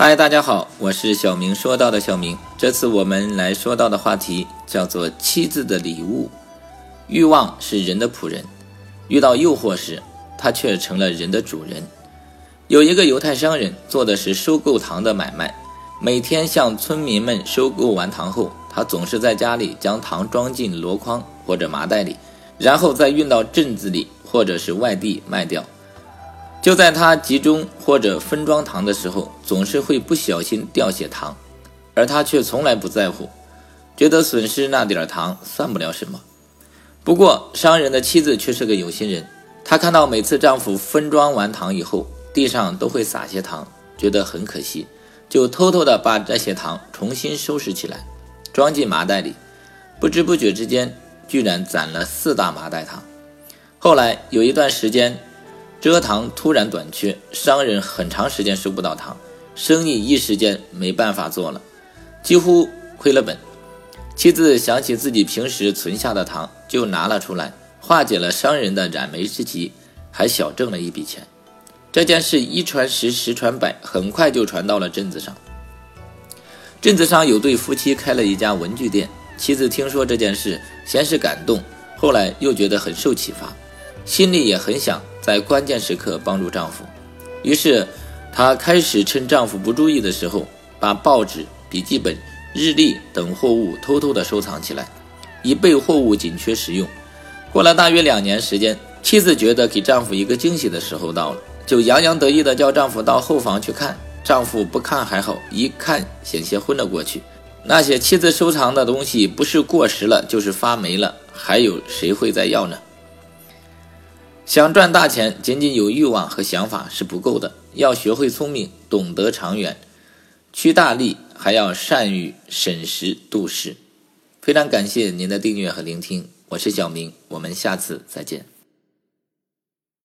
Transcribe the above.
嗨，大家好，我是小明。说到的小明，这次我们来说到的话题叫做“妻子的礼物”。欲望是人的仆人，遇到诱惑时，他却成了人的主人。有一个犹太商人做的是收购糖的买卖，每天向村民们收购完糖后，他总是在家里将糖装进箩筐或者麻袋里，然后再运到镇子里或者是外地卖掉。就在他集中或者分装糖的时候，总是会不小心掉些糖，而他却从来不在乎，觉得损失那点糖算不了什么。不过，商人的妻子却是个有心人，她看到每次丈夫分装完糖以后，地上都会撒些糖，觉得很可惜，就偷偷的把这些糖重新收拾起来，装进麻袋里。不知不觉之间，居然攒了四大麻袋糖。后来有一段时间。蔗糖突然短缺，商人很长时间收不到糖，生意一时间没办法做了，几乎亏了本。妻子想起自己平时存下的糖，就拿了出来，化解了商人的燃眉之急，还小挣了一笔钱。这件事一传十，十传百，很快就传到了镇子上。镇子上有对夫妻开了一家文具店，妻子听说这件事，先是感动，后来又觉得很受启发。心里也很想在关键时刻帮助丈夫，于是她开始趁丈夫不注意的时候，把报纸、笔记本、日历等货物偷偷的收藏起来，以备货物紧缺时用。过了大约两年时间，妻子觉得给丈夫一个惊喜的时候到了，就洋洋得意的叫丈夫到后房去看。丈夫不看还好，一看险些昏了过去。那些妻子收藏的东西，不是过时了，就是发霉了，还有谁会再要呢？想赚大钱，仅仅有欲望和想法是不够的，要学会聪明，懂得长远，趋大利，还要善于审时度势。非常感谢您的订阅和聆听，我是小明，我们下次再见。